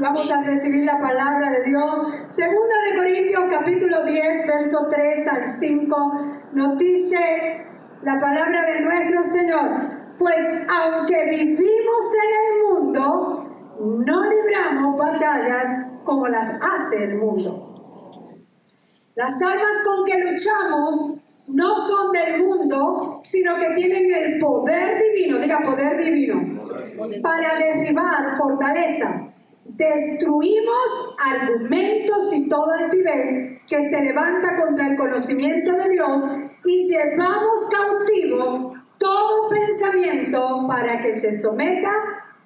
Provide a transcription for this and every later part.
Vamos a recibir la palabra de Dios. Segunda de Corintios capítulo 10, verso 3 al 5. Nos dice la palabra de nuestro Señor. Pues aunque vivimos en el mundo, no libramos batallas como las hace el mundo. Las armas con que luchamos no son del mundo, sino que tienen el poder divino, diga poder divino, para derribar fortalezas. Destruimos argumentos y toda altivez que se levanta contra el conocimiento de Dios y llevamos cautivo todo pensamiento para que se someta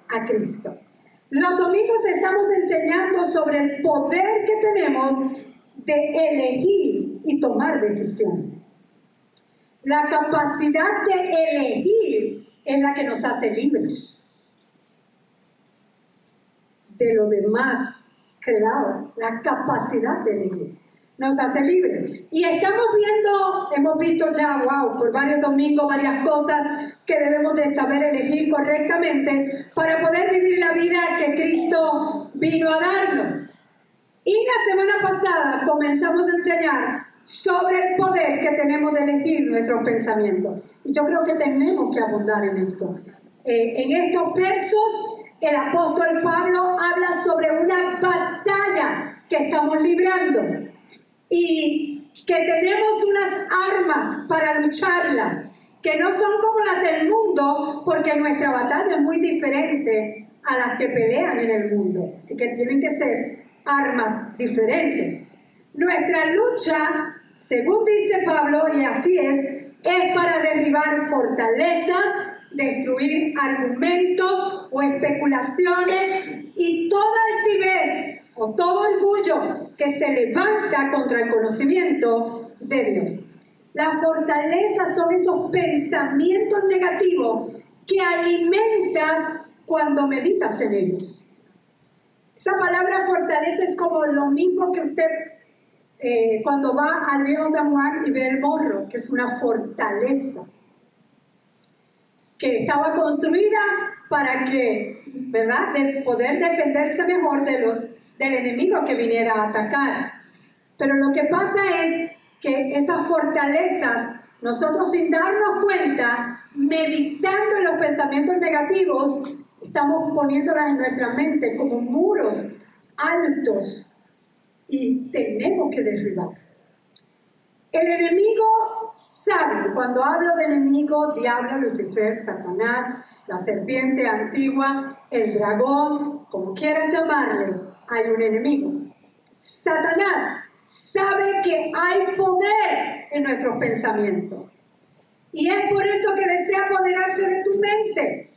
a Cristo. Los domingos estamos enseñando sobre el poder que tenemos de elegir y tomar decisión. La capacidad de elegir es la que nos hace libres de lo demás creado, la capacidad de elegir nos hace libres. Y estamos viendo, hemos visto ya, wow, por varios domingos, varias cosas que debemos de saber elegir correctamente para poder vivir la vida que Cristo vino a darnos. Y la semana pasada comenzamos a enseñar sobre el poder que tenemos de elegir nuestros pensamientos. Y yo creo que tenemos que abundar en eso. Eh, en estos versos, el apóstol Pablo habla sobre una batalla que estamos librando y que tenemos unas armas para lucharlas, que no son como las del mundo, porque nuestra batalla es muy diferente a las que pelean en el mundo. Así que tienen que ser armas diferentes. Nuestra lucha, según dice Pablo, y así es, es para derribar fortalezas, destruir argumentos o especulaciones y toda altivez o todo orgullo que se levanta contra el conocimiento de Dios. La fortaleza son esos pensamientos negativos que alimentas cuando meditas en ellos. Esa palabra fortaleza es como lo mismo que usted eh, cuando va al viejo San Juan y ve el morro, que es una fortaleza, que estaba construida para que, ¿verdad?, de poder defenderse mejor de los del enemigo que viniera a atacar. Pero lo que pasa es que esas fortalezas, nosotros sin darnos cuenta, meditando en los pensamientos negativos, estamos poniéndolas en nuestra mente como muros altos y tenemos que derribar. El enemigo sabe, cuando hablo de enemigo, diablo, Lucifer, Satanás, la serpiente antigua, el dragón, como quieran llamarle, hay un enemigo. Satanás sabe que hay poder en nuestros pensamientos. Y es por eso que desea apoderarse de tu mente,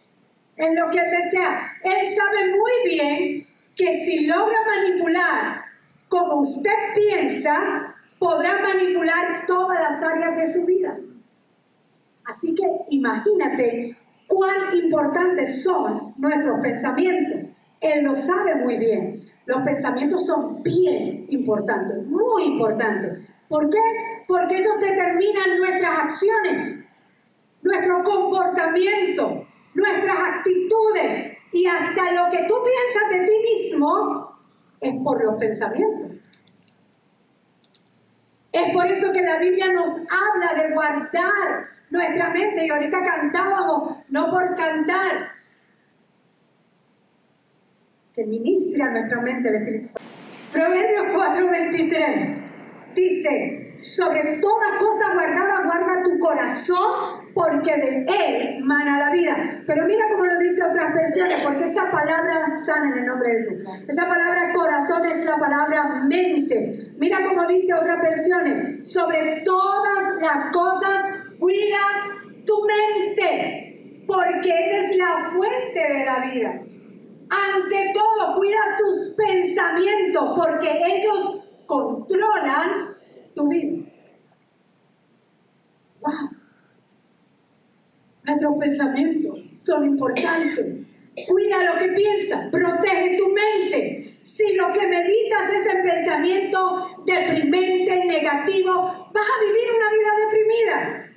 en lo que él desea. Él sabe muy bien que si logra manipular como usted piensa, podrá manipular todas las áreas de su vida. Así que imagínate cuán importantes son nuestros pensamientos. Él lo sabe muy bien. Los pensamientos son bien importantes, muy importantes. ¿Por qué? Porque ellos determinan nuestras acciones, nuestro comportamiento, nuestras actitudes y hasta lo que tú piensas de ti mismo es por los pensamientos. Es por eso que la Biblia nos habla de guardar nuestra mente y ahorita cantábamos, no por cantar, que ministre a nuestra mente el Espíritu Santo. Proverbios 4:23 dice, sobre toda cosa guardada guarda tu corazón, porque de él mana la vida. Pero mira cómo lo dice otras versiones, porque esa palabra sana en el nombre de Jesús. Esa palabra corazón es la palabra mente. Mira cómo dice otras versiones, sobre todas las cosas cuida tu mente, porque ella es la fuente de la vida. Ante todo, cuida tus pensamientos porque ellos controlan tu vida. Wow. Nuestros pensamientos son importantes. Cuida lo que piensas, protege tu mente. Si lo que meditas es el pensamiento deprimente, negativo, vas a vivir una vida deprimida.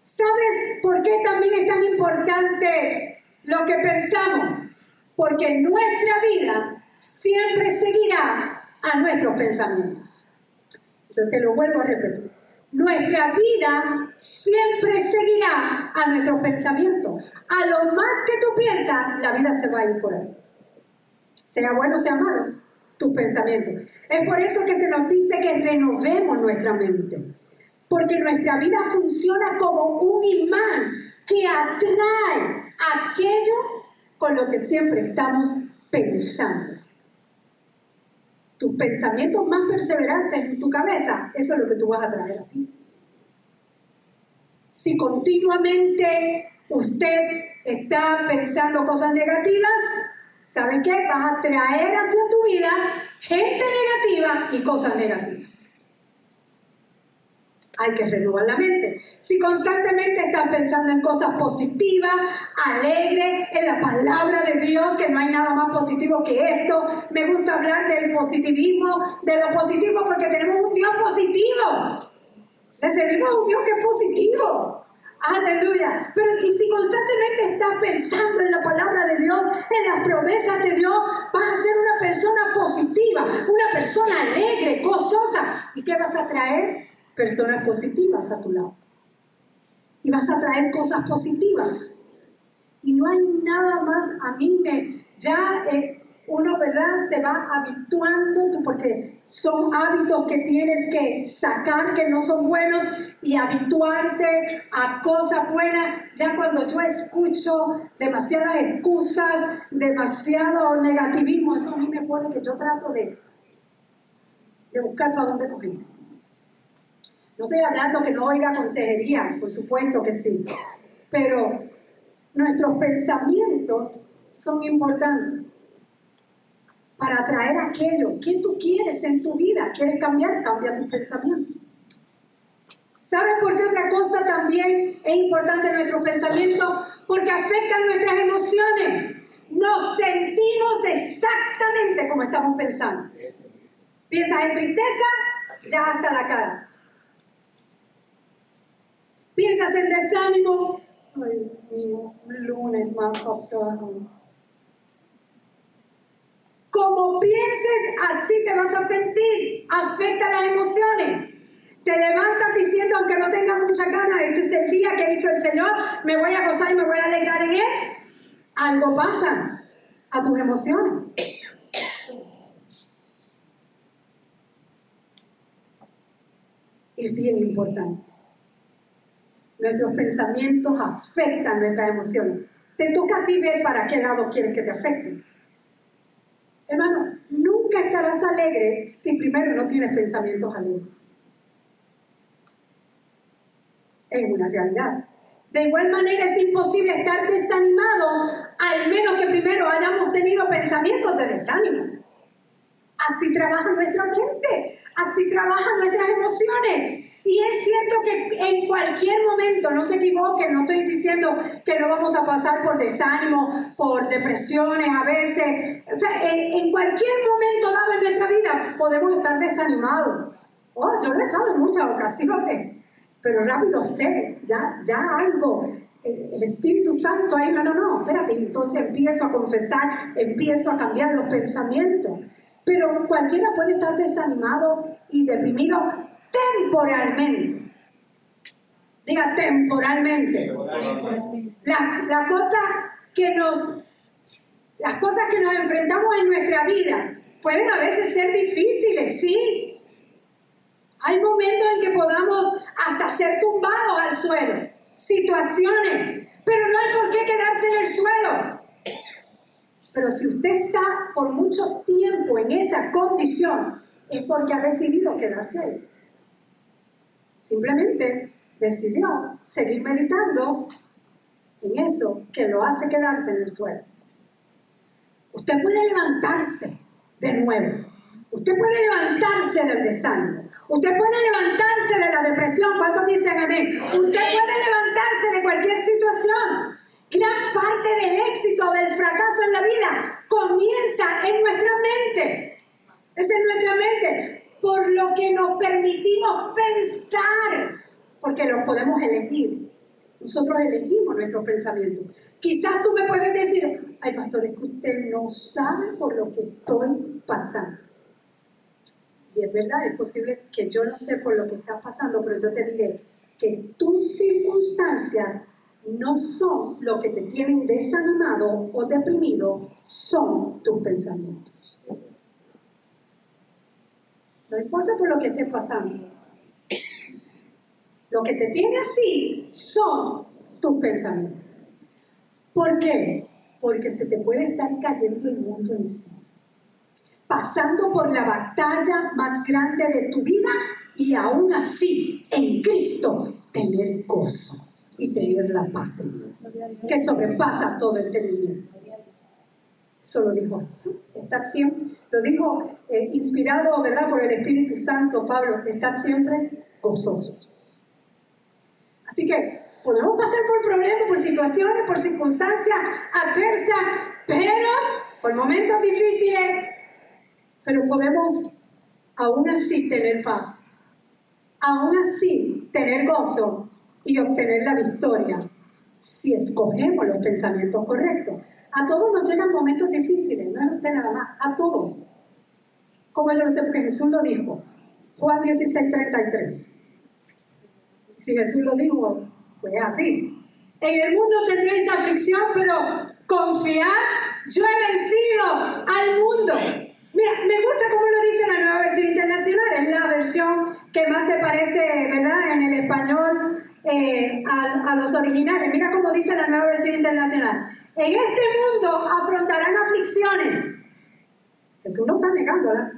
¿Sabes por qué también es tan importante lo que pensamos? Porque nuestra vida siempre seguirá a nuestros pensamientos. Yo te lo vuelvo a repetir. Nuestra vida siempre seguirá a nuestros pensamientos. A lo más que tú piensas, la vida se va a ir por ahí. Sea bueno, sea malo, tus pensamientos. Es por eso que se nos dice que renovemos nuestra mente. Porque nuestra vida funciona como un imán que atrae aquello con lo que siempre estamos pensando. Tus pensamientos más perseverantes en tu cabeza, eso es lo que tú vas a traer a ti. Si continuamente usted está pensando cosas negativas, ¿sabe qué? Vas a traer hacia tu vida gente negativa y cosas negativas hay que renovar la mente. Si constantemente estás pensando en cosas positivas, alegre, en la palabra de Dios, que no hay nada más positivo que esto, me gusta hablar del positivismo, de lo positivo, porque tenemos un Dios positivo. Le servimos a un Dios que es positivo. Aleluya. Pero y si constantemente estás pensando en la palabra de Dios, en las promesas de Dios, vas a ser una persona positiva, una persona alegre, gozosa. ¿Y qué vas a traer? Personas positivas a tu lado. Y vas a traer cosas positivas. Y no hay nada más, a mí me, ya eh, uno, ¿verdad? Se va habituando, porque son hábitos que tienes que sacar que no son buenos y habituarte a cosas buenas. Ya cuando yo escucho demasiadas excusas, demasiado negativismo, eso a mí me pone que yo trato de, de buscar para dónde coger. No estoy hablando que no oiga consejería, por supuesto que sí, pero nuestros pensamientos son importantes para atraer aquello que tú quieres en tu vida. ¿Quieres cambiar? Cambia tus pensamientos. ¿Sabes por qué otra cosa también es importante nuestros pensamientos? Porque afectan nuestras emociones. Nos sentimos exactamente como estamos pensando. Piensas en tristeza, ya hasta la cara. Piensas en desánimo. Ay, mío, lunes más trabajo. Como pienses, así te vas a sentir. Afecta las emociones. Te levantas diciendo, aunque no tengas mucha gana, este es el día que hizo el Señor, me voy a gozar y me voy a alegrar en Él. Algo pasa a tus emociones. Es bien importante. Nuestros pensamientos afectan nuestras emociones. Te toca a ti ver para qué lado quieres que te afecten. Hermano, nunca estarás alegre si primero no tienes pensamientos alegres. Es una realidad. De igual manera es imposible estar desanimado al menos que primero hayamos tenido pensamientos de desánimo. Así trabaja nuestra mente, así trabajan nuestras emociones. Y es cierto que en cualquier momento, no se equivoquen, no estoy diciendo que no vamos a pasar por desánimo, por depresiones a veces. O sea, en, cualquier momento dado en nuestra vida podemos estar desanimados. Oh, yo lo he estado en muchas ocasiones, pero rápido sé, ya, ya algo, eh, el Espíritu Santo ahí, no, no, no, espérate, entonces empiezo a confesar, empiezo a cambiar los pensamientos. Pero cualquiera puede estar desanimado y deprimido temporalmente. Diga temporalmente. La, la cosa que nos, las cosas que nos enfrentamos en nuestra vida pueden a veces ser difíciles, sí. Hay momentos en que podamos hasta ser tumbados al suelo, situaciones, pero no hay por qué quedarse en el suelo. Pero si usted está por mucho tiempo en esa condición, es porque ha decidido quedarse ahí. Simplemente decidió seguir meditando en eso que lo hace quedarse en el suelo. Usted puede levantarse de nuevo. Usted puede levantarse del desánimo. Usted puede levantarse de la depresión. ¿Cuántos dicen amén? Usted puede levantarse de cualquier situación. Gran parte del éxito, del fracaso en la vida, comienza en nuestra mente. Es en nuestra mente. Por lo que nos permitimos pensar. Porque lo podemos elegir. Nosotros elegimos nuestros pensamientos. Quizás tú me puedes decir, ay pastor, es que usted no sabe por lo que estoy pasando. Y es verdad, es posible que yo no sé por lo que estás pasando, pero yo te diré que tus circunstancias no son lo que te tienen desanimado o deprimido, son tus pensamientos. No importa por lo que estés pasando. Lo que te tiene así son tus pensamientos. ¿Por qué? Porque se te puede estar cayendo el mundo en sí. Pasando por la batalla más grande de tu vida y aún así en Cristo tener gozo y tener la paz de Dios, que sobrepasa todo entendimiento. Eso lo dijo Jesús. Lo dijo eh, inspirado, ¿verdad?, por el Espíritu Santo, Pablo, estad siempre gozosos. Así que podemos pasar por problemas, por situaciones, por circunstancias adversas, pero por momentos difíciles, pero podemos aún así tener paz, aún así tener gozo y obtener la victoria si escogemos los pensamientos correctos. A todos nos llegan momentos difíciles, no es usted nada más, a todos. Como yo lo sé, porque Jesús lo dijo. Juan 16, 33. Si Jesús lo dijo, pues así. En el mundo tendréis aflicción, pero confiad, yo he vencido al mundo. Mira, me gusta cómo lo dice la nueva versión internacional, es la versión que más se parece, ¿verdad?, en el español eh, a, los originales. Mira cómo dice la nueva versión internacional. En este mundo afrontarán aflicciones. Jesús no está negándola.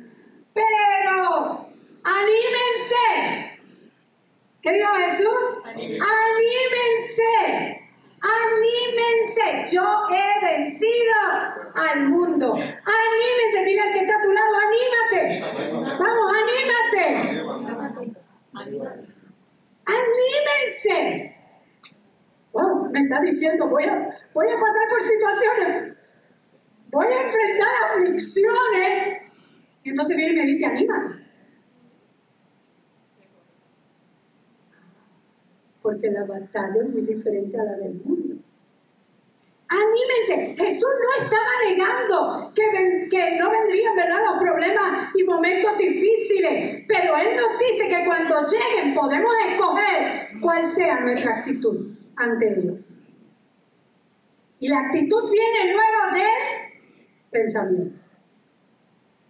Pero anímense. ¿Qué dijo Jesús? Anímense. Anímense. Yo he vencido al mundo. Anímense. Dile al que está a tu lado, anímate. Vamos, anímate. ¡Anímense! Wow, me está diciendo, voy a, voy a pasar por situaciones, voy a enfrentar aflicciones. Y entonces viene y me dice, anímate. Porque la batalla es muy diferente a la del mundo. Jesús no estaba negando que, que no vendrían ¿verdad? los problemas y momentos difíciles, pero Él nos dice que cuando lleguen podemos escoger cuál sea nuestra actitud ante Dios. Y la actitud viene luego del pensamiento.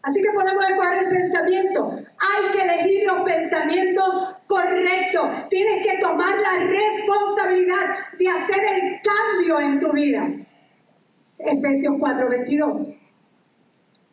Así que podemos escoger el pensamiento. Hay que elegir los pensamientos correctos. Tienes que tomar la responsabilidad de hacer el cambio en tu vida. Efesios 4:22.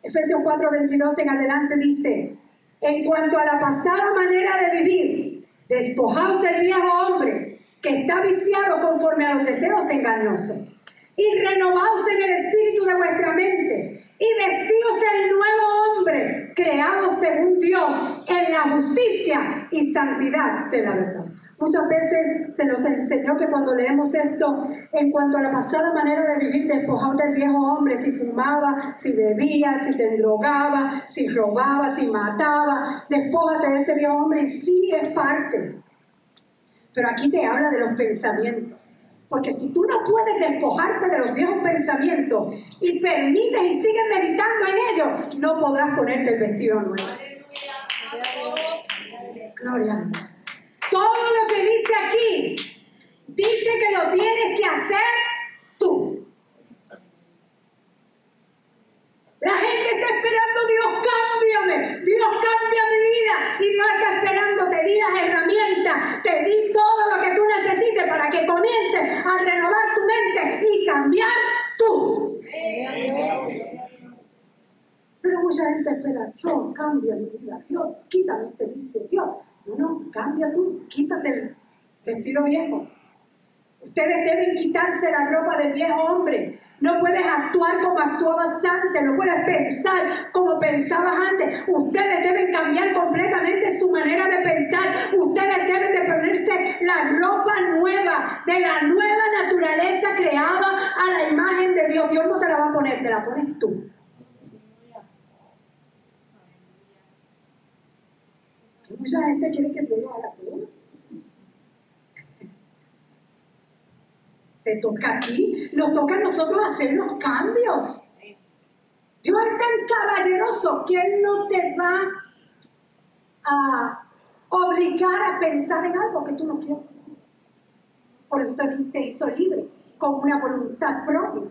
Efesios 4:22 en adelante dice, en cuanto a la pasada manera de vivir, despojaos del viejo hombre que está viciado conforme a los deseos engañosos y renovaos en el espíritu de vuestra mente y vestidos del nuevo hombre, creado según Dios en la justicia y santidad de la verdad. Muchas veces se nos enseñó que cuando leemos esto, en cuanto a la pasada manera de vivir, despojado del viejo hombre, si fumaba, si bebía, si te drogaba, si robaba, si mataba, despójate de ese viejo hombre y sí es parte. Pero aquí te habla de los pensamientos. Porque si tú no puedes despojarte de los viejos pensamientos y permites y sigues meditando en ellos, no podrás ponerte el vestido nuevo. Gloria a Dios. Todo lo que dice aquí, dice que lo tienes que hacer tú. La gente está esperando, Dios, cámbiame, Dios, cambia mi vida. Y Dios está esperando, te di las herramientas, te di todo lo que tú necesites para que comiences a renovar tu mente y cambiar tú. Pero mucha gente espera, Dios, cambia mi vida, Dios, quítame este vicio, Dios. No, cambia tú, quítate el vestido viejo. Ustedes deben quitarse la ropa del viejo hombre no puedes actuar como actuabas antes, no puedes pensar como pensabas antes. Ustedes deben cambiar completamente su manera de pensar. Ustedes deben de ponerse la ropa nueva de la nueva naturaleza creada a la imagen de Dios. Dios no te la va a poner, te la pones tú. Mucha gente quiere que Dios lo haga todo. Te toca a ti, nos toca a nosotros hacer los cambios. Dios es tan caballeroso que Él no te va a obligar a pensar en algo que tú no quieres. Por eso te hizo libre, con una voluntad propia.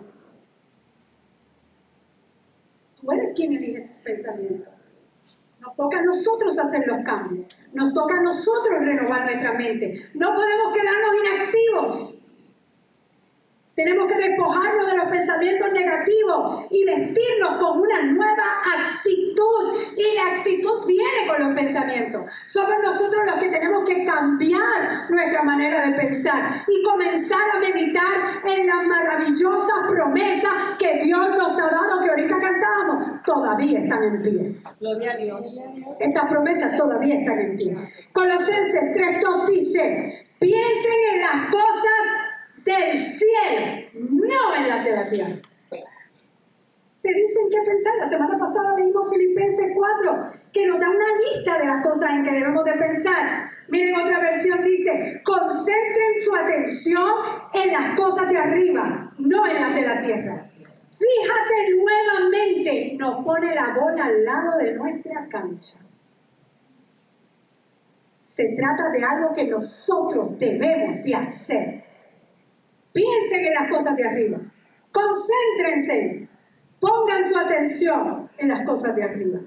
Tú eres quien elige tus pensamientos. Nos toca a nosotros hacer los cambios. Nos toca a nosotros renovar nuestra mente. No podemos quedarnos inactivos. Tenemos que despojarnos de los pensamientos negativos y vestirnos con una nueva actitud. Y la actitud viene con los pensamientos. Somos nosotros los que tenemos que cambiar nuestra manera de pensar y comenzar a meditar en las maravillosas promesas que Dios nos ha dado, que ahorita cantábamos, todavía están en pie. Gloria a Dios. Estas promesas todavía están en pie. Colosenses 3.2 dice, piensen en las cosas del cielo, no en la de la tierra. Te dicen qué pensar. La semana pasada leímos Filipenses 4, que nos da una lista de las cosas en que debemos de pensar. Miren, otra versión dice, concentren su atención en las cosas de arriba, no en las de la tierra. Fíjate nuevamente, nos pone la bola al lado de nuestra cancha. Se trata de algo que nosotros debemos de hacer Piensen en las cosas de arriba. Concéntrense. Pongan su atención en las cosas de arriba.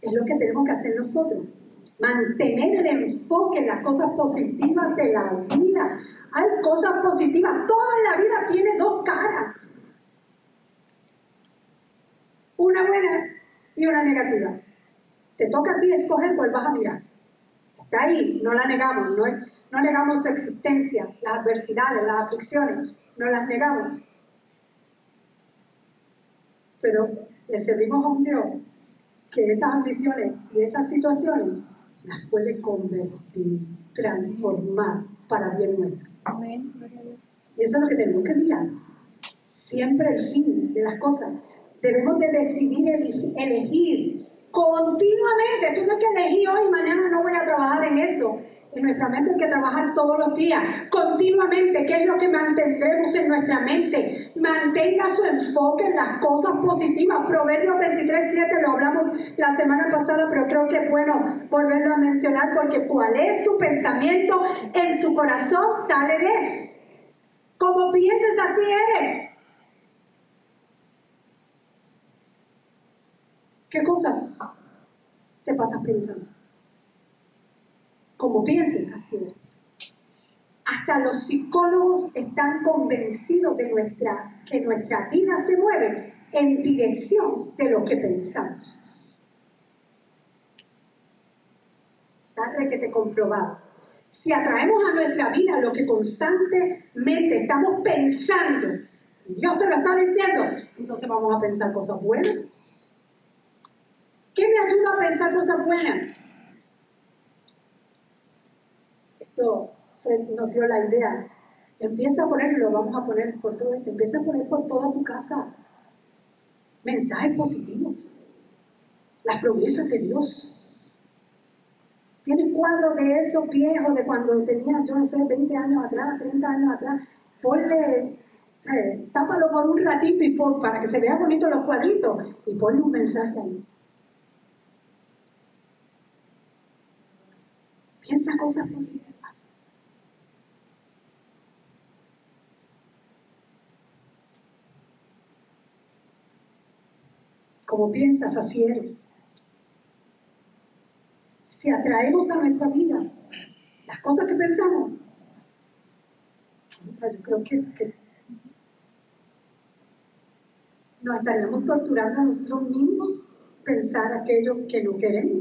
Es lo que tenemos que hacer nosotros. Mantener el enfoque en las cosas positivas de la vida. Hay cosas positivas. Toda la vida tiene dos caras. Una buena y una negativa. Te toca a ti escoger cuál vas a mirar. Está ahí, no la negamos, no, no negamos su existencia, las adversidades, las aflicciones, no las negamos. Pero le servimos a un Dios que esas ambiciones y esas situaciones las puede convertir, transformar para bien nuestro. Y eso es lo que tenemos que mirar. Siempre el fin de las cosas. Debemos de decidir elegir continuamente. Tú no es que elegí hoy, mañana no voy a trabajar en eso. En nuestra mente hay que trabajar todos los días, continuamente. ¿Qué es lo que mantendremos en nuestra mente? Mantenga su enfoque en las cosas positivas. Proverbios 23, 7 lo hablamos la semana pasada, pero creo que es bueno volverlo a mencionar porque cuál es su pensamiento en su corazón, tal eres. Como pienses, así eres. ¿Qué cosa te pasas pensando? como pienses, así es. Hasta los psicólogos están convencidos de nuestra, que nuestra vida se mueve en dirección de lo que pensamos. Que te comprobado. Si atraemos a nuestra vida lo que constantemente estamos pensando, y Dios te lo está diciendo, entonces vamos a pensar cosas buenas. ¿Qué me ayuda a buenas? Fred nos dio la idea. Empieza a ponerlo, vamos a poner por todo esto, empieza a poner por toda tu casa mensajes positivos, las promesas de Dios. Tienes cuadros de esos viejos de cuando tenía, yo no sé, 20 años atrás, 30 años atrás. Ponle, tápalo por un ratito y para que se vean bonitos los cuadritos y ponle un mensaje ahí. Piensa cosas positivas. Como piensas, así eres. Si atraemos a nuestra vida las cosas que pensamos, yo creo que, nos estaríamos torturando a nosotros mismos pensar aquello que no queremos.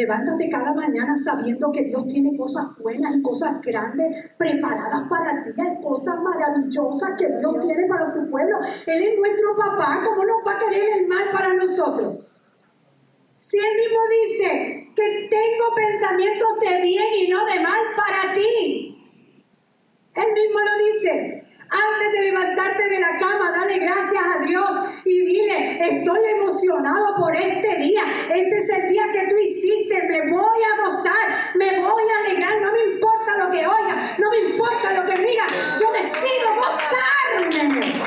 Levántate cada mañana sabiendo que Dios tiene cosas buenas y cosas grandes preparadas para ti. Hay cosas maravillosas que Dios tiene para su pueblo. Él es nuestro papá. ¿Cómo nos va a querer el mal para nosotros? Si él mismo dice que tengo pensamientos de bien y no de mal para ti. Él mismo lo dice. Antes de levantarte de la cama, dale gracias a Dios y dile, estoy emocionado por este día. Este es el día que tú hiciste. Me voy a gozar, me voy a alegrar. No me importa lo que oiga, no me importa lo que diga. Yo decido gozarme.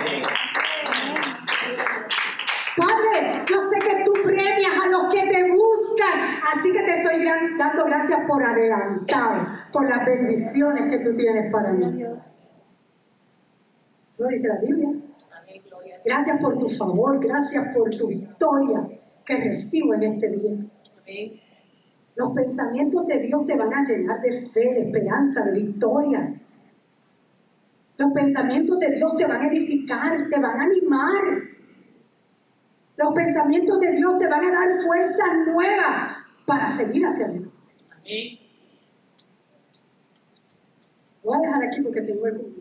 Padre, yo sé que tú premias a los que te buscan, así que te estoy dando gracias por adelantado, por las bendiciones que tú tienes para mí. Eso lo dice la Biblia. Gracias por tu favor, gracias por tu victoria que recibo en este día. Los pensamientos de Dios te van a llenar de fe, de esperanza, de victoria. Los pensamientos de Dios te van a edificar, te van a animar. Los pensamientos de Dios te van a dar fuerza nueva para seguir hacia adelante. Voy a dejar aquí porque tengo el.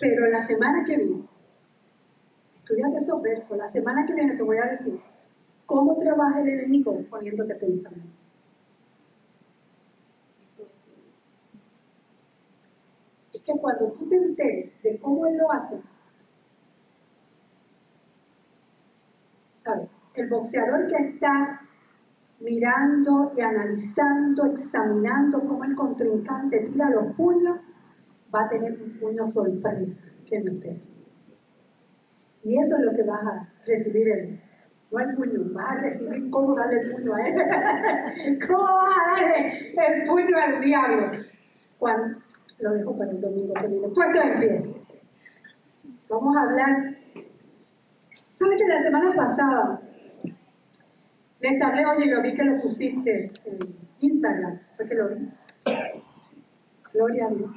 Pero la semana que viene, estudiate esos versos, la semana que viene te voy a decir cómo trabaja el enemigo poniéndote pensamiento. Es que cuando tú te enteres de cómo él lo hace, ¿sabes? El boxeador que está mirando y analizando, examinando cómo el contrincante tira los puños, va a tener un puño sorpresa que no espera. Y eso es lo que vas a recibir el, no el puño, vas a recibir cómo darle el puño a él. ¿Cómo vas a darle el puño al diablo? Cuando, lo dejo para el domingo que viene. Puesto en pie. Vamos a hablar. ¿Sabes que la semana pasada les hablé, oye, lo vi que lo pusiste en Instagram? Fue que lo vi. Gloria a Dios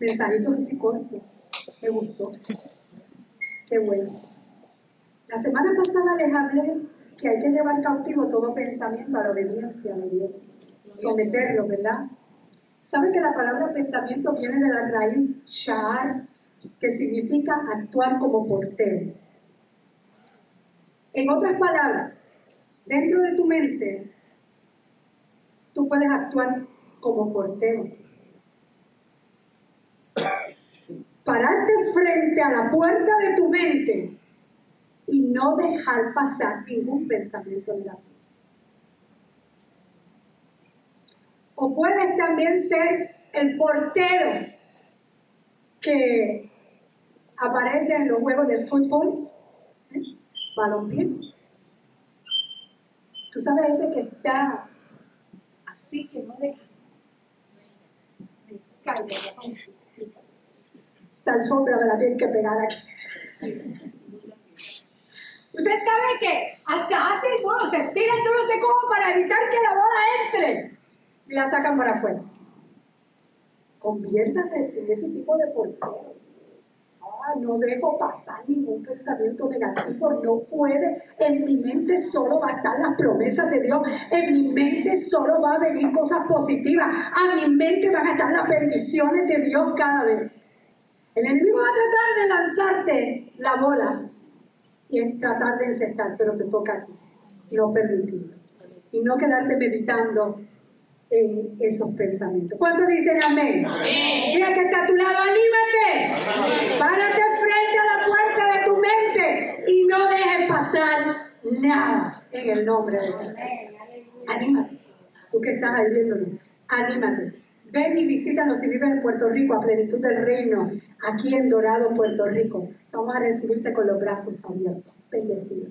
mensajitos así cortos. Me gustó. Qué bueno. La semana pasada les hablé que hay que llevar cautivo todo pensamiento a la obediencia de Dios. Someterlo, ¿verdad? ¿Saben que la palabra pensamiento viene de la raíz sha'ar, que significa actuar como portero? En otras palabras, dentro de tu mente, tú puedes actuar como portero pararte frente a la puerta de tu mente y no dejar pasar ningún pensamiento negativo. O puedes también ser el portero que aparece en los juegos de fútbol, ¿eh? balompié. Tú sabes ese que está así que no deja. Me caigo, esta alfombra me la tienen que pegar aquí. Usted sabe que hasta hace, bueno, se tiran yo no sé cómo para evitar que la bola entre y la sacan para afuera. Conviértate en ese tipo de portero. Ah, no dejo pasar ningún pensamiento negativo, no puede. En mi mente solo va a estar las promesas de Dios. En mi mente solo va a venir cosas positivas. A mi mente van a estar las bendiciones de Dios cada vez. El enemigo va a tratar de lanzarte la bola y tratar de encestar, pero te toca a ti, no permitirlo. Y no quedarte meditando en esos pensamientos. ¿Cuántos dicen amén? amén. Mira que está a tu lado, anímate. Párate frente a la puerta de tu mente y no dejes pasar nada en el nombre de Jesús. Anímate. Tú que estás ahí viéndolo, anímate. Ven y visítanos si vives en Puerto Rico a plenitud del reino, aquí en Dorado, Puerto Rico. Vamos a recibirte con los brazos abiertos. Bendecido.